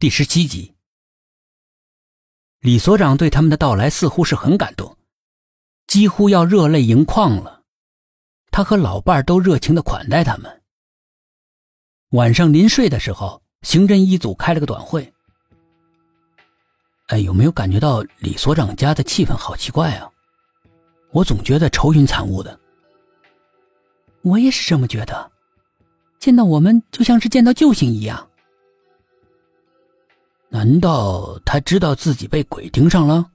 第十七集，李所长对他们的到来似乎是很感动，几乎要热泪盈眶了。他和老伴儿都热情的款待他们。晚上临睡的时候，刑侦一组开了个短会。哎，有没有感觉到李所长家的气氛好奇怪啊？我总觉得愁云惨雾的。我也是这么觉得，见到我们就像是见到救星一样。难道他知道自己被鬼盯上了？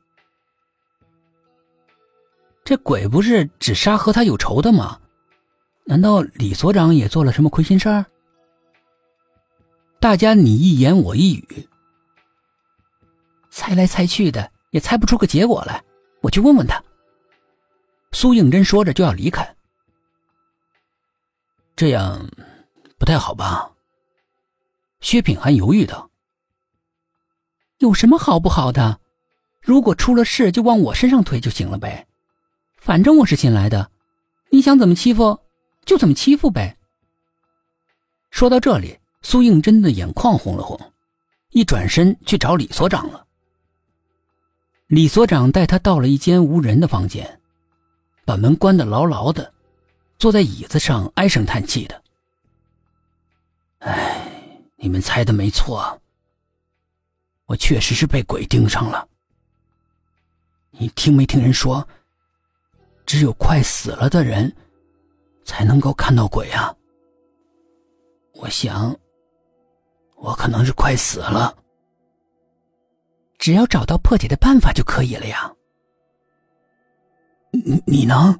这鬼不是只杀和他有仇的吗？难道李所长也做了什么亏心事儿？大家你一言我一语，猜来猜去的也猜不出个结果来。我去问问他。苏应真说着就要离开，这样不太好吧？薛品涵犹豫道。有什么好不好的？如果出了事，就往我身上推就行了呗。反正我是新来的，你想怎么欺负就怎么欺负呗。说到这里，苏应真的眼眶红了红，一转身去找李所长了。李所长带他到了一间无人的房间，把门关得牢牢的，坐在椅子上唉声叹气的：“哎，你们猜的没错。”我确实是被鬼盯上了。你听没听人说，只有快死了的人才能够看到鬼啊？我想，我可能是快死了。只要找到破解的办法就可以了呀。你你能？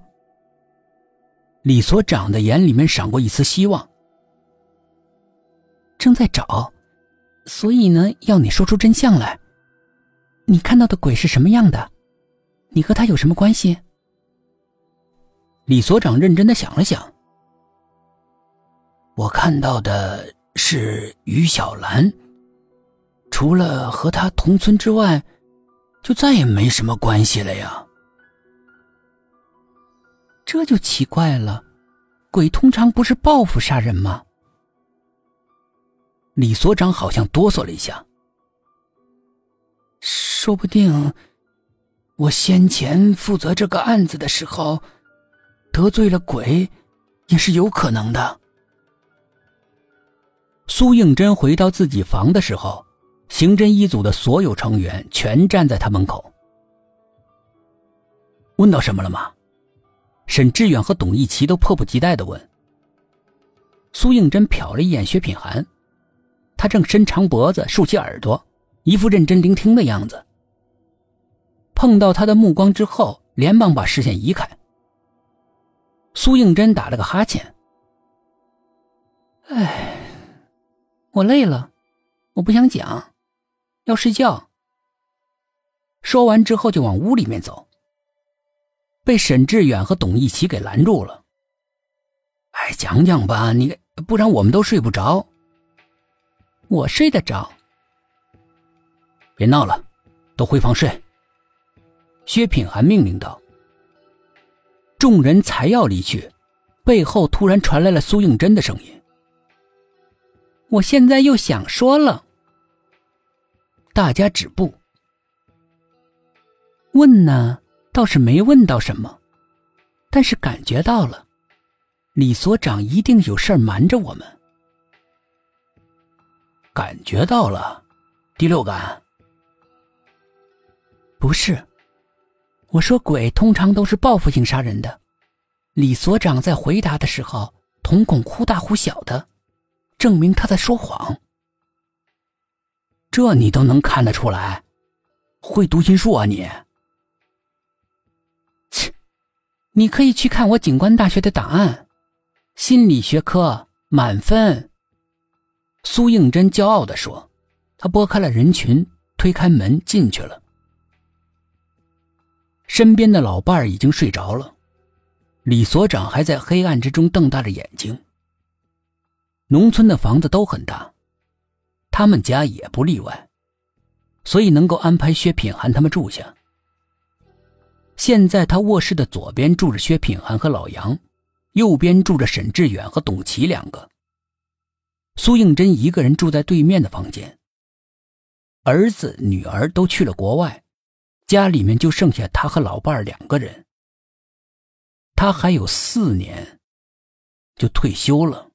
李所长的眼里面闪过一丝希望。正在找。所以呢，要你说出真相来。你看到的鬼是什么样的？你和他有什么关系？李所长认真的想了想。我看到的是于小兰，除了和他同村之外，就再也没什么关系了呀。这就奇怪了，鬼通常不是报复杀人吗？李所长好像哆嗦了一下，说不定我先前负责这个案子的时候得罪了鬼，也是有可能的。苏应真回到自己房的时候，刑侦一组的所有成员全站在他门口。问到什么了吗？沈志远和董一奇都迫不及待的问。苏应真瞟了一眼薛品涵。他正伸长脖子，竖起耳朵，一副认真聆听的样子。碰到他的目光之后，连忙把视线移开。苏应真打了个哈欠：“哎，我累了，我不想讲，要睡觉。”说完之后就往屋里面走，被沈志远和董一奇给拦住了。“哎，讲讲吧，你不然我们都睡不着。”我睡得着。别闹了，都回房睡。薛品涵命令道。众人才要离去，背后突然传来了苏应真的声音：“我现在又想说了。”大家止步。问呢，倒是没问到什么，但是感觉到了，李所长一定有事瞒着我们。感觉到了，第六感。不是，我说鬼通常都是报复性杀人的。李所长在回答的时候，瞳孔忽大忽小的，证明他在说谎。这你都能看得出来，会读心术啊你？切，你可以去看我警官大学的档案，心理学科满分。苏应真骄傲地说：“他拨开了人群，推开门进去了。身边的老伴儿已经睡着了，李所长还在黑暗之中瞪大着眼睛。农村的房子都很大，他们家也不例外，所以能够安排薛品涵他们住下。现在他卧室的左边住着薛品涵和老杨，右边住着沈志远和董琦两个。”苏应真一个人住在对面的房间。儿子、女儿都去了国外，家里面就剩下他和老伴两个人。他还有四年就退休了。